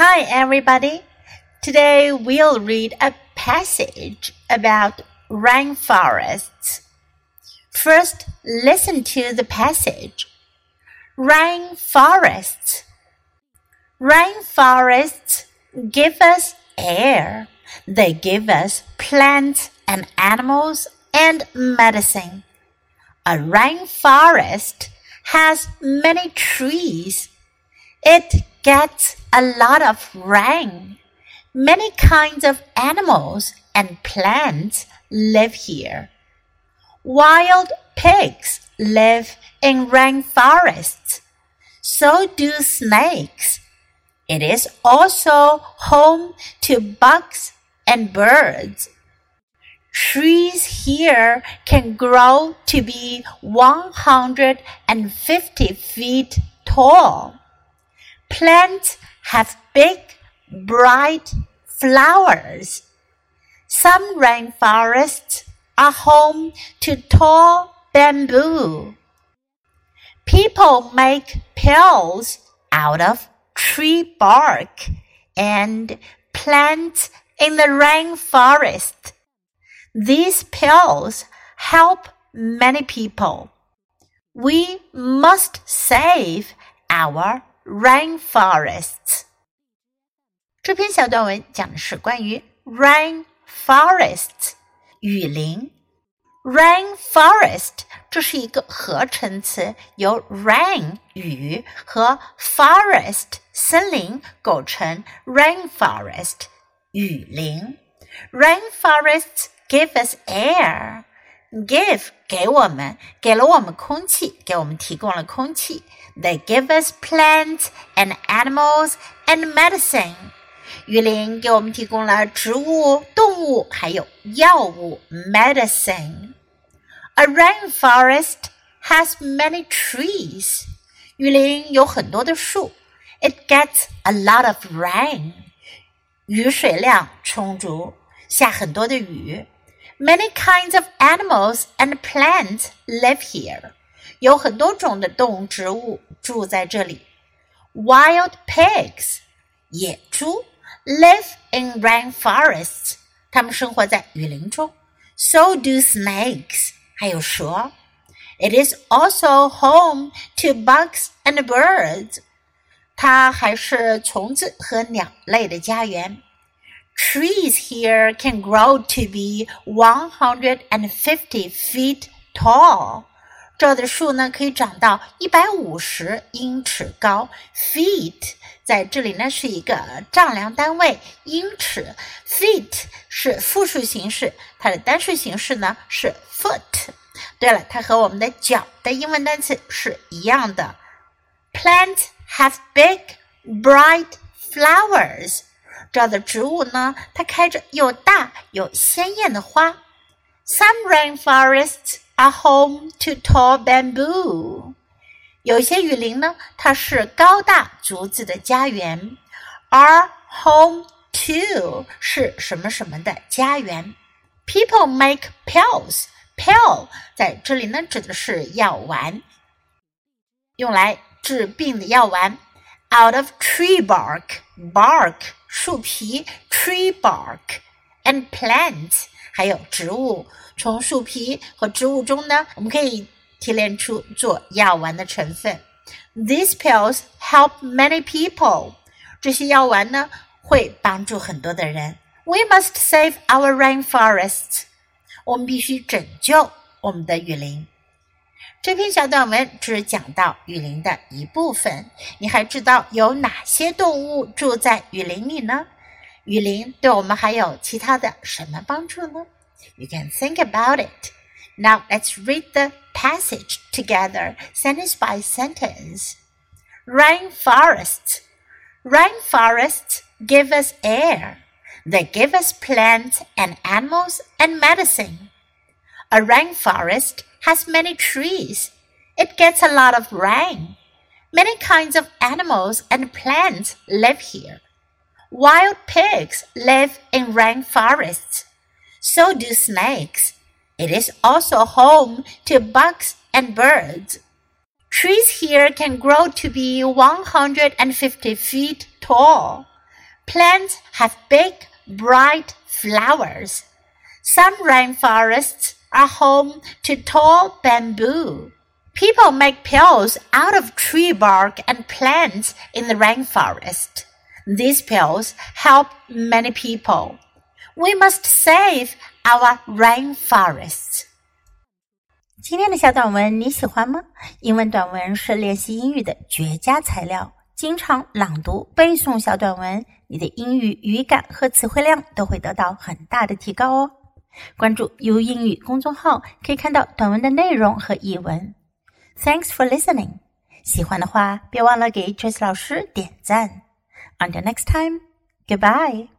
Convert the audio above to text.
Hi, everybody. Today we'll read a passage about rainforests. First, listen to the passage. Rainforests. Rainforests give us air. They give us plants and animals and medicine. A rainforest has many trees. It gets a lot of rain. Many kinds of animals and plants live here. Wild pigs live in rainforests. So do snakes. It is also home to bugs and birds. Trees here can grow to be 150 feet tall. Plants have big, bright flowers. Some rainforests are home to tall bamboo. People make pills out of tree bark and plants in the rainforest. These pills help many people. We must save our rainforests. 这篇小短文讲的是关于 rainforest 雨林。rainforest 这是一个合成词，由 rain 雨和 forest 森林构成 rainforest 雨林。Rainforests give us air. Give 给我们，给了我们空气，给我们提供了空气。They give us plants and animals and medicine. 雨林给我们提供了植物、动物还有药物 medicine。A rainforest has many trees. 雨林有很多的树。It gets a lot of rain. 雨水量充足，下很多的雨。 Many kinds of animals and plants live here. 有很多种的动物、植物住在这里。Wild pigs，野猪，live in rainforests. 它们生活在雨林中。So do snakes. 还有蛇。It is also home to bugs and birds. 它还是虫子和鸟类的家园。 Trees here can grow to be 150 feet tall. 这儿的树呢，可以长到一百五十英尺高。Feet 在这里呢是一个丈量单位，英尺。Feet 是复数形式，它的单数形式呢是 foot。对了，它和我们的脚的英文单词是一样的。Plants have big, bright flowers。 这儿的植物呢，它开着又大又鲜艳的花。Some rainforests are home to tall bamboo。有些雨林呢，它是高大竹子的家园。Are home to 是什么什么的家园。People make pills。Pill 在这里呢，指的是药丸，用来治病的药丸。Out of tree bark, bark 树皮，tree bark and plants 还有植物，从树皮和植物中呢，我们可以提炼出做药丸的成分。These pills help many people。这些药丸呢，会帮助很多的人。We must save our rainforests。我们必须拯救我们的雨林。 这篇小短文只讲到雨林的一部分。你还知道有哪些动物住在雨林里呢？雨林对我们还有其他的什么帮助呢？You can think about it. Now let's read the passage together, sentence by sentence. Rainforests. Rainforests give us air. They give us plants and animals and medicine. A rainforest has many trees. It gets a lot of rain. Many kinds of animals and plants live here. Wild pigs live in rainforests. So do snakes. It is also home to bugs and birds. Trees here can grow to be 150 feet tall. plants have big, bright flowers. Some rainforests are home to tall bamboo. People make pills out of tree bark and plants in the rainforest. These pills help many people. We must save our rainforests. 今天的小短文你喜欢吗？英文短文是练习英语的绝佳材料。经常朗读、背诵小短文，你的英语语感和词汇量都会得到很大的提高哦。 关注“ U 英语”公众号，可以看到短文的内容和译文。Thanks for listening。喜欢的话，别忘了给 Trace 老师点赞。Until next time, goodbye.